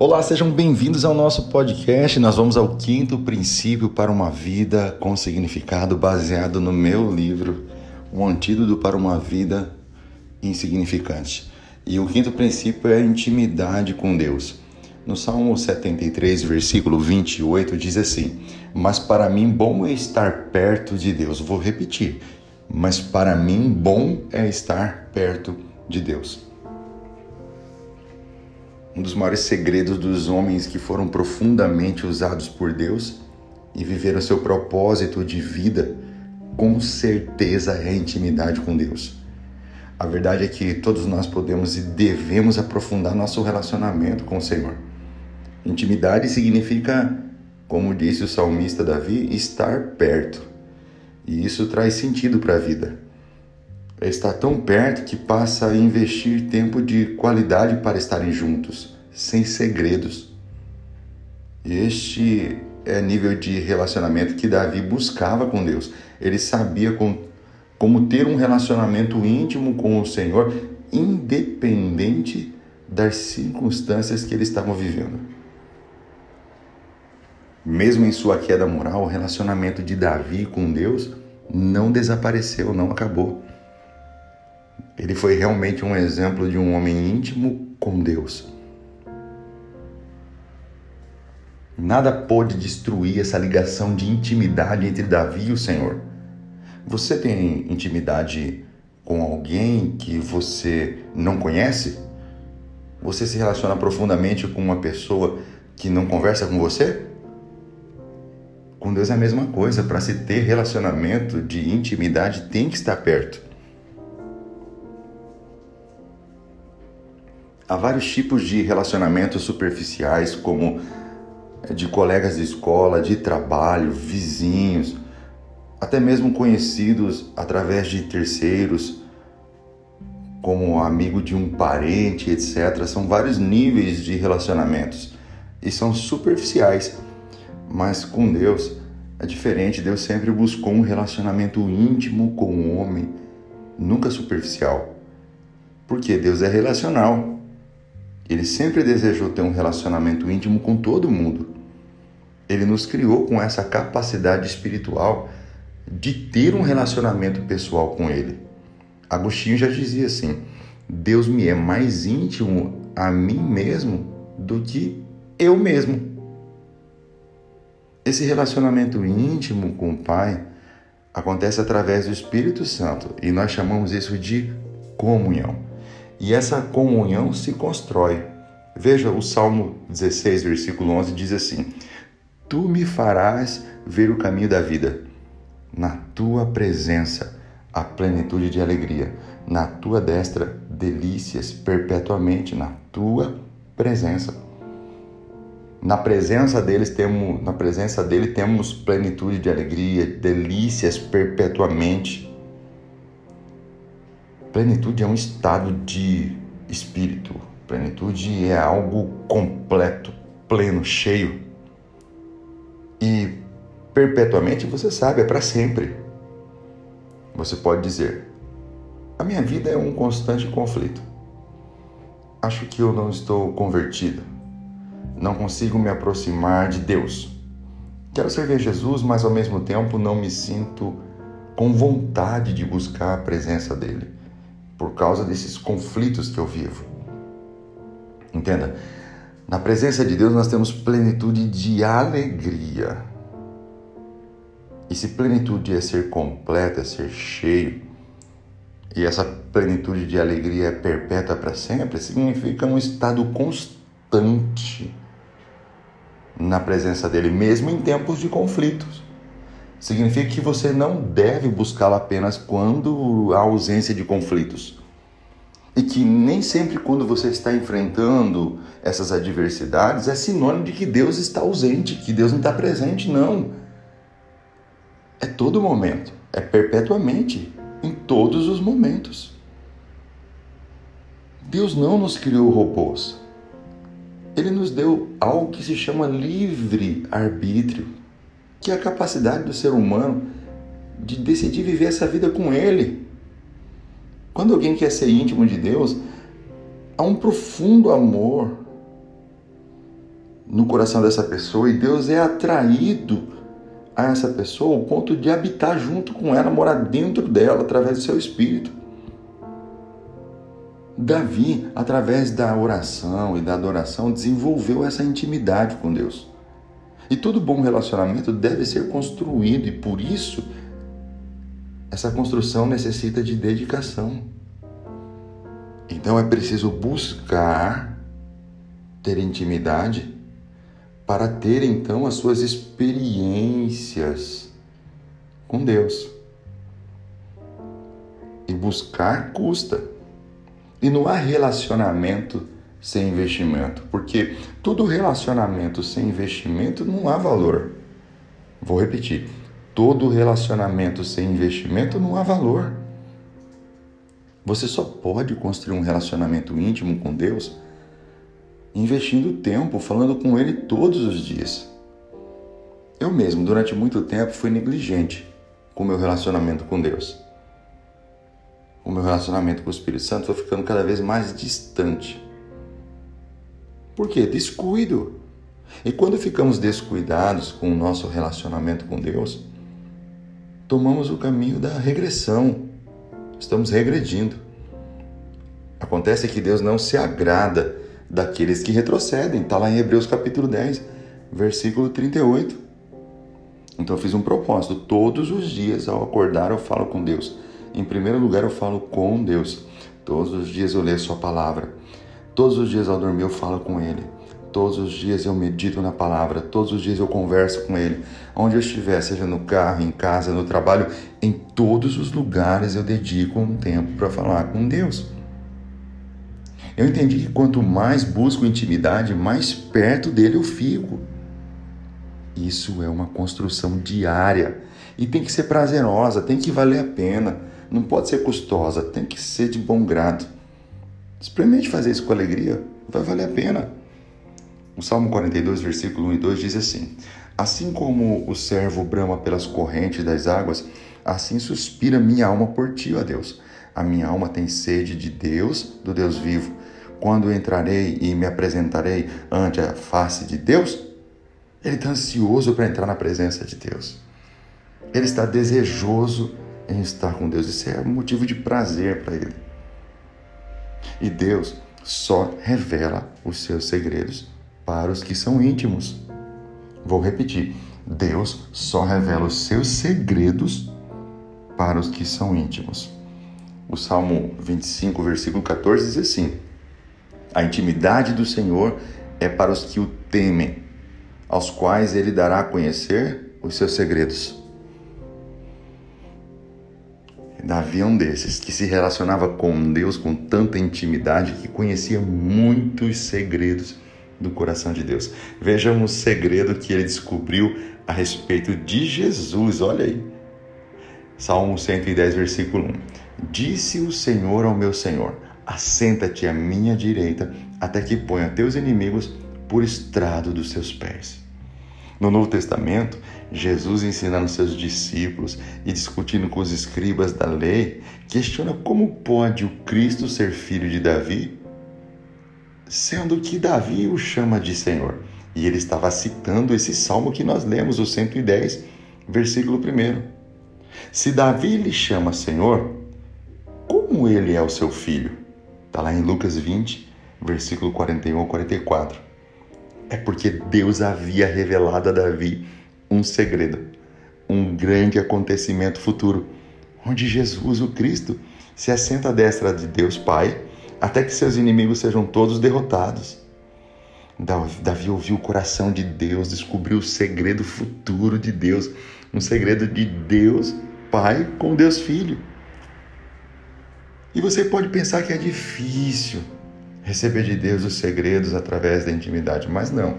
Olá, sejam bem-vindos ao nosso podcast. Nós vamos ao quinto princípio para uma vida com significado, baseado no meu livro, Um Antídoto para uma Vida Insignificante. E o quinto princípio é a intimidade com Deus. No Salmo 73, versículo 28, diz assim: Mas para mim bom é estar perto de Deus. Vou repetir. Mas para mim bom é estar perto de Deus. Um dos maiores segredos dos homens que foram profundamente usados por Deus e viveram seu propósito de vida, com certeza é a intimidade com Deus. A verdade é que todos nós podemos e devemos aprofundar nosso relacionamento com o Senhor. Intimidade significa, como disse o salmista Davi, estar perto. E isso traz sentido para a vida. É estar tão perto que passa a investir tempo de qualidade para estarem juntos, sem segredos. Este é nível de relacionamento que Davi buscava com Deus. Ele sabia com, como ter um relacionamento íntimo com o Senhor, independente das circunstâncias que eles estavam vivendo. Mesmo em sua queda moral, o relacionamento de Davi com Deus não desapareceu, não acabou. Ele foi realmente um exemplo de um homem íntimo com Deus. Nada pôde destruir essa ligação de intimidade entre Davi e o Senhor. Você tem intimidade com alguém que você não conhece? Você se relaciona profundamente com uma pessoa que não conversa com você? Com Deus é a mesma coisa. Para se ter relacionamento de intimidade, tem que estar perto. Há vários tipos de relacionamentos superficiais, como de colegas de escola, de trabalho, vizinhos, até mesmo conhecidos através de terceiros, como amigo de um parente, etc. São vários níveis de relacionamentos e são superficiais, mas com Deus é diferente. Deus sempre buscou um relacionamento íntimo com o homem, nunca superficial, porque Deus é relacional. Ele sempre desejou ter um relacionamento íntimo com todo mundo. Ele nos criou com essa capacidade espiritual de ter um relacionamento pessoal com Ele. Agostinho já dizia assim: Deus me é mais íntimo a mim mesmo do que eu mesmo. Esse relacionamento íntimo com o Pai acontece através do Espírito Santo e nós chamamos isso de comunhão. E essa comunhão se constrói. Veja o Salmo 16, versículo 11 diz assim: Tu me farás ver o caminho da vida. Na tua presença, a plenitude de alegria. Na tua destra, delícias perpetuamente. Na tua presença. Na presença deles temos, na presença dele temos plenitude de alegria, delícias perpetuamente. Plenitude é um estado de espírito. Plenitude é algo completo, pleno, cheio. E perpetuamente, você sabe, é para sempre. Você pode dizer: a minha vida é um constante conflito. Acho que eu não estou convertido. Não consigo me aproximar de Deus. Quero servir Jesus, mas ao mesmo tempo não me sinto com vontade de buscar a presença dele por causa desses conflitos que eu vivo. Entenda, na presença de Deus nós temos plenitude de alegria. E se plenitude é ser completa, é ser cheio, e essa plenitude de alegria é perpétua para sempre, significa um estado constante na presença dele, mesmo em tempos de conflitos. Significa que você não deve buscá-lo apenas quando há ausência de conflitos. E que nem sempre quando você está enfrentando essas adversidades é sinônimo de que Deus está ausente, que Deus não está presente, não. É todo momento, é perpetuamente, em todos os momentos. Deus não nos criou robôs. Ele nos deu algo que se chama livre arbítrio que é a capacidade do ser humano de decidir viver essa vida com Ele. Quando alguém quer ser íntimo de Deus, há um profundo amor no coração dessa pessoa e Deus é atraído a essa pessoa ao ponto de habitar junto com ela, morar dentro dela através do seu espírito. Davi, através da oração e da adoração, desenvolveu essa intimidade com Deus. E todo bom relacionamento deve ser construído e por isso essa construção necessita de dedicação. Então é preciso buscar ter intimidade para ter então as suas experiências com Deus. E buscar custa. E não há relacionamento sem investimento, porque todo relacionamento sem investimento não há valor. Vou repetir: todo relacionamento sem investimento não há valor. Você só pode construir um relacionamento íntimo com Deus investindo tempo, falando com Ele todos os dias. Eu mesmo, durante muito tempo, fui negligente com o meu relacionamento com Deus. O meu relacionamento com o Espírito Santo foi ficando cada vez mais distante. Por quê? Descuido. E quando ficamos descuidados com o nosso relacionamento com Deus, tomamos o caminho da regressão. Estamos regredindo. Acontece que Deus não se agrada daqueles que retrocedem. Está lá em Hebreus capítulo 10, versículo 38. Então eu fiz um propósito. Todos os dias ao acordar eu falo com Deus. Em primeiro lugar eu falo com Deus. Todos os dias eu leio Sua palavra. Todos os dias ao dormir eu falo com Ele. Todos os dias eu medito na palavra, todos os dias eu converso com Ele. Onde eu estiver, seja no carro, em casa, no trabalho, em todos os lugares eu dedico um tempo para falar com Deus. Eu entendi que quanto mais busco intimidade, mais perto dele eu fico. Isso é uma construção diária e tem que ser prazerosa, tem que valer a pena, não pode ser custosa, tem que ser de bom grado. Experimente fazer isso com alegria, vai valer a pena. O Salmo 42, versículo 1 e 2 diz assim: Assim como o servo brama pelas correntes das águas, assim suspira minha alma por ti, ó Deus. A minha alma tem sede de Deus, do Deus vivo. Quando entrarei e me apresentarei ante a face de Deus? Ele está ansioso para entrar na presença de Deus. Ele está desejoso em estar com Deus. Isso é um motivo de prazer para ele. E Deus só revela os seus segredos para os que são íntimos. Vou repetir: Deus só revela os seus segredos para os que são íntimos. O Salmo 25, versículo 14 diz assim: A intimidade do Senhor é para os que o temem, aos quais ele dará a conhecer os seus segredos. Davi é um desses que se relacionava com Deus com tanta intimidade que conhecia muitos segredos do coração de Deus. Vejam o segredo que ele descobriu a respeito de Jesus. Olha aí. Salmo 110, versículo 1. Disse o Senhor ao meu Senhor: Assenta-te à minha direita, até que ponha teus inimigos por estrado dos seus pés. No Novo Testamento, Jesus ensinando seus discípulos e discutindo com os escribas da lei, questiona como pode o Cristo ser filho de Davi, sendo que Davi o chama de Senhor. E ele estava citando esse salmo que nós lemos, o 110, versículo 1. Se Davi lhe chama Senhor, como ele é o seu filho? Está lá em Lucas 20, versículo 41 ao 44 é porque Deus havia revelado a Davi um segredo, um grande acontecimento futuro, onde Jesus, o Cristo, se assenta à destra de Deus Pai, até que seus inimigos sejam todos derrotados. Davi ouviu o coração de Deus, descobriu o segredo futuro de Deus, um segredo de Deus Pai com Deus Filho. E você pode pensar que é difícil, receber de Deus os segredos através da intimidade, mas não.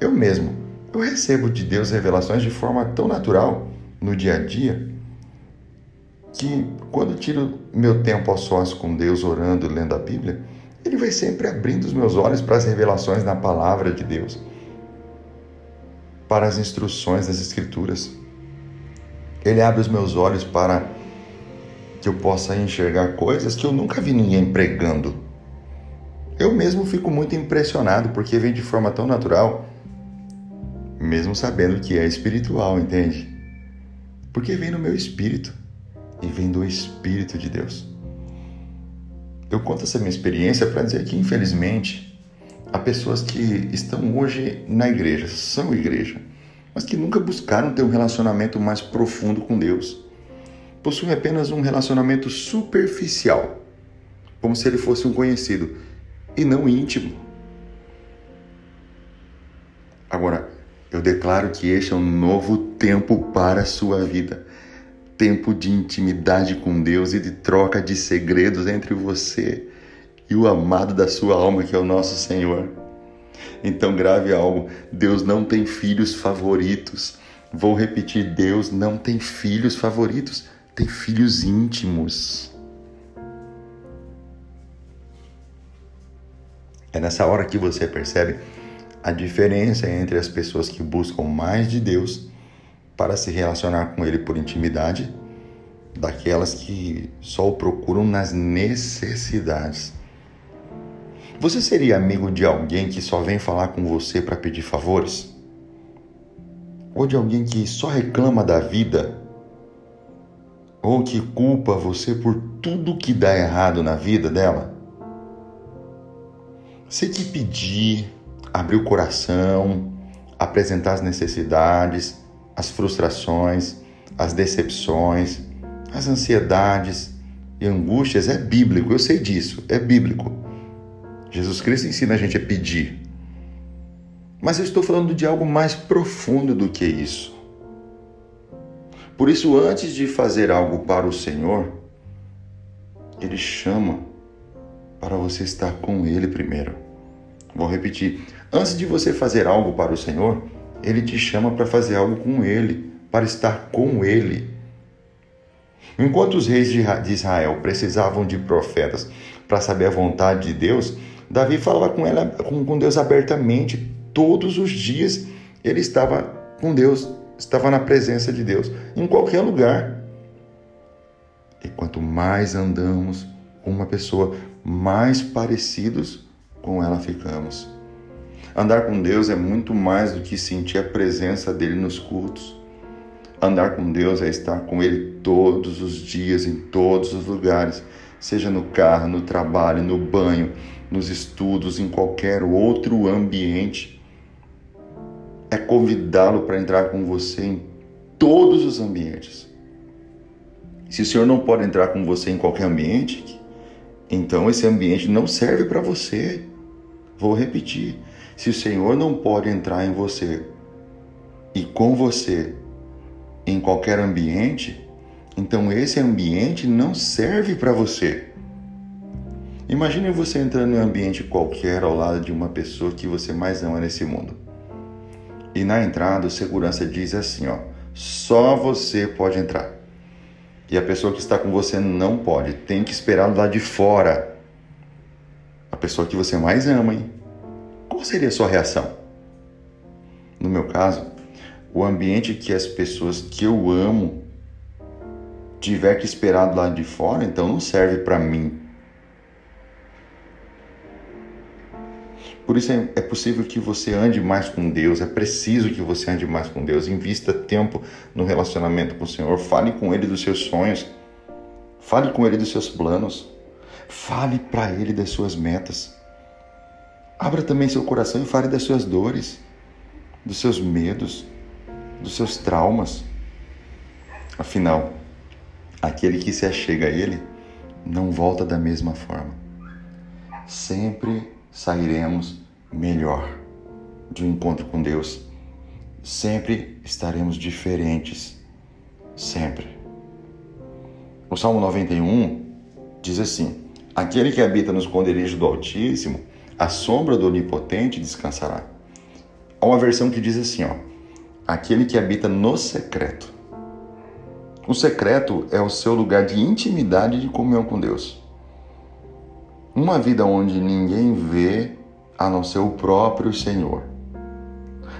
Eu mesmo, eu recebo de Deus revelações de forma tão natural no dia a dia que quando tiro meu tempo ao sós com Deus orando, lendo a Bíblia, ele vai sempre abrindo os meus olhos para as revelações na palavra de Deus, para as instruções das Escrituras. Ele abre os meus olhos para que eu possa enxergar coisas que eu nunca vi ninguém pregando Eu mesmo fico muito impressionado porque vem de forma tão natural, mesmo sabendo que é espiritual, entende? Porque vem no meu espírito e vem do Espírito de Deus. Eu conto essa minha experiência para dizer que, infelizmente, há pessoas que estão hoje na igreja, são igreja, mas que nunca buscaram ter um relacionamento mais profundo com Deus. Possuem apenas um relacionamento superficial, como se ele fosse um conhecido, e não íntimo. Agora, eu declaro que este é um novo tempo para a sua vida. Tempo de intimidade com Deus e de troca de segredos entre você e o amado da sua alma, que é o nosso Senhor. Então, grave algo: Deus não tem filhos favoritos. Vou repetir: Deus não tem filhos favoritos, tem filhos íntimos. É nessa hora que você percebe a diferença entre as pessoas que buscam mais de Deus para se relacionar com Ele por intimidade, daquelas que só o procuram nas necessidades. Você seria amigo de alguém que só vem falar com você para pedir favores? Ou de alguém que só reclama da vida? Ou que culpa você por tudo que dá errado na vida dela? Se te pedir, abrir o coração, apresentar as necessidades, as frustrações, as decepções, as ansiedades e angústias é bíblico, eu sei disso, é bíblico. Jesus Cristo ensina a gente a pedir. Mas eu estou falando de algo mais profundo do que isso. Por isso, antes de fazer algo para o Senhor, Ele chama para você estar com Ele primeiro. Vou repetir. Antes de você fazer algo para o Senhor, Ele te chama para fazer algo com Ele, para estar com Ele. Enquanto os reis de Israel precisavam de profetas para saber a vontade de Deus, Davi falava com, ela, com Deus abertamente todos os dias. Ele estava com Deus, estava na presença de Deus, em qualquer lugar. E quanto mais andamos com uma pessoa, mais parecidos com ela ficamos. Andar com Deus é muito mais do que sentir a presença dele nos cultos. Andar com Deus é estar com Ele todos os dias, em todos os lugares, seja no carro, no trabalho, no banho, nos estudos, em qualquer outro ambiente. É convidá-lo para entrar com você em todos os ambientes. Se o Senhor não pode entrar com você em qualquer ambiente, então esse ambiente não serve para você. Vou repetir: se o Senhor não pode entrar em você e com você em qualquer ambiente, então esse ambiente não serve para você. Imagine você entrando em um ambiente qualquer ao lado de uma pessoa que você mais ama nesse mundo. E na entrada, o segurança diz assim, ó: "Só você pode entrar". E a pessoa que está com você não pode, tem que esperar lá de fora. A pessoa que você mais ama, hein? Qual seria a sua reação? No meu caso, o ambiente que as pessoas que eu amo tiver que esperar do lado de fora, então não serve para mim. Por isso é, é possível que você ande mais com Deus, é preciso que você ande mais com Deus, invista tempo no relacionamento com o Senhor, fale com Ele dos seus sonhos, fale com Ele dos seus planos, fale para Ele das suas metas. Abra também seu coração e fale das suas dores, dos seus medos, dos seus traumas. Afinal, aquele que se achega a Ele não volta da mesma forma. Sempre sairemos melhor de um encontro com Deus. Sempre estaremos diferentes. Sempre. O Salmo 91 diz assim: Aquele que habita no esconderijo do Altíssimo, a sombra do Onipotente descansará. Há uma versão que diz assim, ó: aquele que habita no secreto. O secreto é o seu lugar de intimidade e de comunhão com Deus. Uma vida onde ninguém vê a não ser o próprio Senhor.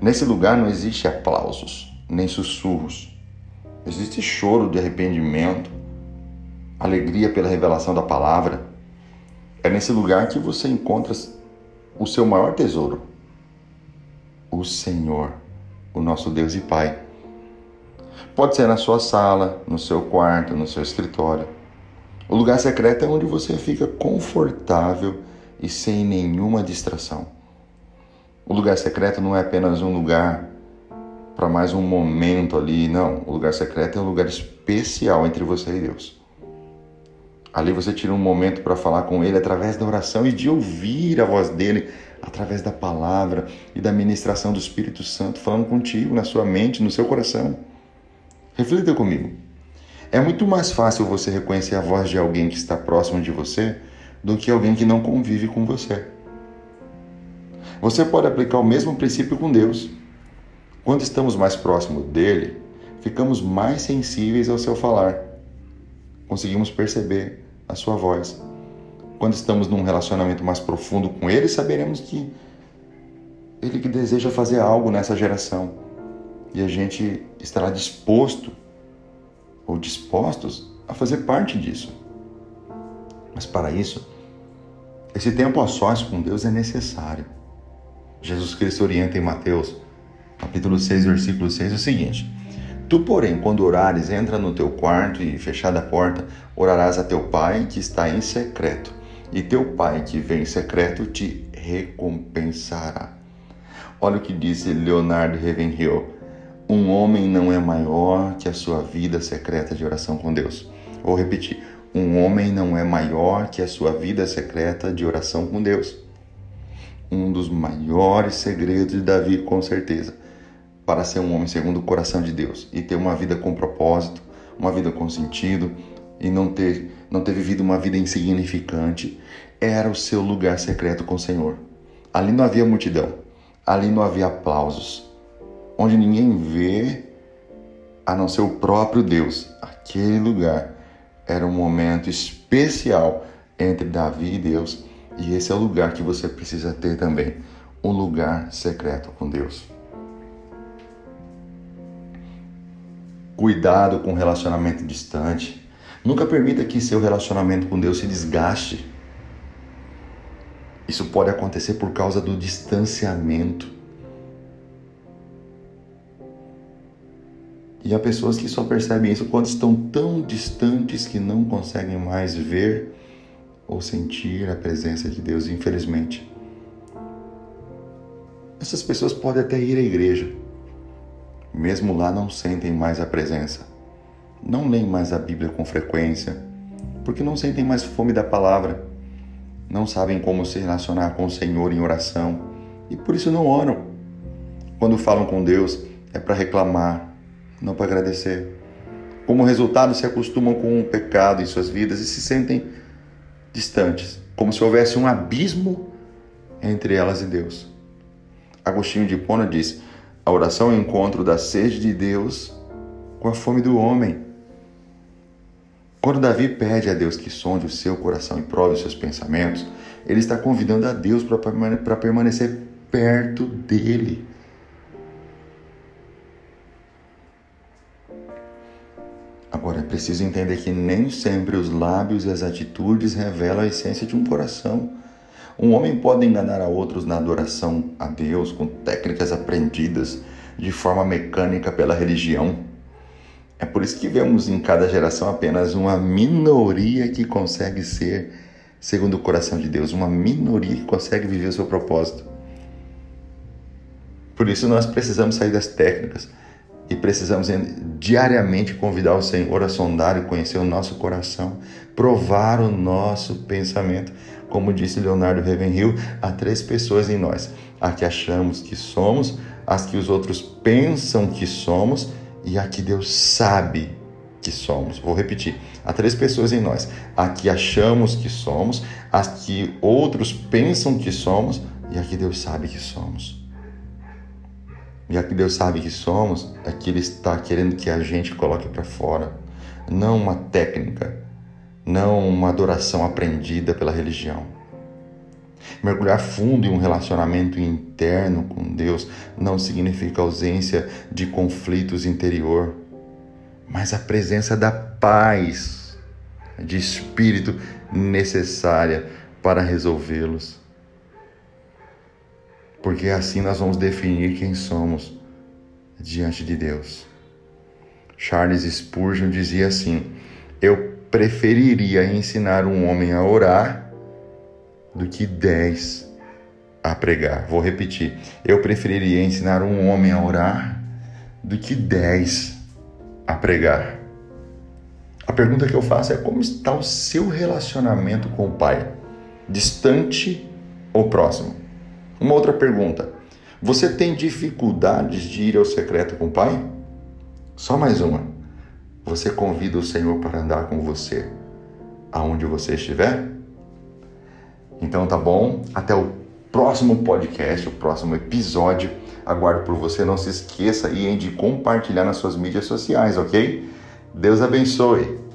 Nesse lugar não existe aplausos, nem sussurros. Existe choro de arrependimento, alegria pela revelação da palavra. É nesse lugar que você encontra o seu maior tesouro, o Senhor, o nosso Deus e Pai. Pode ser na sua sala, no seu quarto, no seu escritório. O lugar secreto é onde você fica confortável e sem nenhuma distração. O lugar secreto não é apenas um lugar para mais um momento ali, não. O lugar secreto é um lugar especial entre você e Deus. Ali você tira um momento para falar com Ele através da oração e de ouvir a voz dele através da palavra e da ministração do Espírito Santo falando contigo na sua mente, no seu coração. Reflita comigo. É muito mais fácil você reconhecer a voz de alguém que está próximo de você do que alguém que não convive com você. Você pode aplicar o mesmo princípio com Deus. Quando estamos mais próximos dele, ficamos mais sensíveis ao seu falar. Conseguimos perceber a sua voz. Quando estamos num relacionamento mais profundo com ele, saberemos que ele que deseja fazer algo nessa geração e a gente estará disposto ou dispostos a fazer parte disso. Mas para isso, esse tempo a sós com Deus é necessário. Jesus Cristo orienta em Mateus, capítulo 6, versículo 6, o seguinte: Tu, porém, quando orares, entra no teu quarto e, fechada a porta, orarás a teu pai que está em secreto, e teu pai que vem em secreto te recompensará. Olha o que disse Leonardo Ravenhill um homem não é maior que a sua vida secreta de oração com Deus. Vou repetir: um homem não é maior que a sua vida secreta de oração com Deus. Um dos maiores segredos de Davi, com certeza, para ser um homem segundo o coração de Deus e ter uma vida com propósito, uma vida com sentido e não ter, não ter vivido uma vida insignificante, era o seu lugar secreto com o Senhor. Ali não havia multidão, ali não havia aplausos, onde ninguém vê a não ser o próprio Deus. Aquele lugar era um momento especial entre Davi e Deus, e esse é o lugar que você precisa ter também um lugar secreto com Deus. Cuidado com relacionamento distante. Nunca permita que seu relacionamento com Deus se desgaste. Isso pode acontecer por causa do distanciamento. E há pessoas que só percebem isso quando estão tão distantes que não conseguem mais ver ou sentir a presença de Deus, infelizmente. Essas pessoas podem até ir à igreja, mesmo lá não sentem mais a presença, não leem mais a Bíblia com frequência, porque não sentem mais fome da palavra, não sabem como se relacionar com o Senhor em oração e por isso não oram. Quando falam com Deus é para reclamar, não para agradecer. Como resultado, se acostumam com o pecado em suas vidas e se sentem distantes, como se houvesse um abismo entre elas e Deus. Agostinho de Hipona diz: a oração é o encontro da sede de Deus com a fome do homem. Quando Davi pede a Deus que sonde o seu coração e prove os seus pensamentos, ele está convidando a Deus para permanecer perto dele. Agora é preciso entender que nem sempre os lábios e as atitudes revelam a essência de um coração. Um homem pode enganar a outros na adoração a Deus com técnicas aprendidas de forma mecânica pela religião. É por isso que vemos em cada geração apenas uma minoria que consegue ser segundo o coração de Deus, uma minoria que consegue viver o seu propósito. Por isso nós precisamos sair das técnicas e precisamos diariamente convidar o Senhor a sondar e conhecer o nosso coração, provar o nosso pensamento. Como disse Leonardo Ravenhill, há três pessoas em nós: a que achamos que somos, as que os outros pensam que somos e a que Deus sabe que somos. Vou repetir: há três pessoas em nós: a que achamos que somos, as que outros pensam que somos e a que Deus sabe que somos. E a que Deus sabe que somos, é que Ele está querendo que a gente coloque para fora. Não uma técnica, não uma adoração aprendida pela religião. Mergulhar fundo em um relacionamento interno com Deus não significa ausência de conflitos interior, mas a presença da paz de espírito necessária para resolvê-los. Porque assim nós vamos definir quem somos diante de Deus. Charles Spurgeon dizia assim: Eu preferiria ensinar um homem a orar do que dez a pregar. Vou repetir: Eu preferiria ensinar um homem a orar do que dez a pregar. A pergunta que eu faço é: como está o seu relacionamento com o Pai? Distante ou próximo? Uma outra pergunta: você tem dificuldades de ir ao secreto com o Pai? Só mais uma. Você convida o Senhor para andar com você aonde você estiver? Então tá bom, até o próximo podcast, o próximo episódio. Aguardo por você. Não se esqueça aí de compartilhar nas suas mídias sociais, ok? Deus abençoe.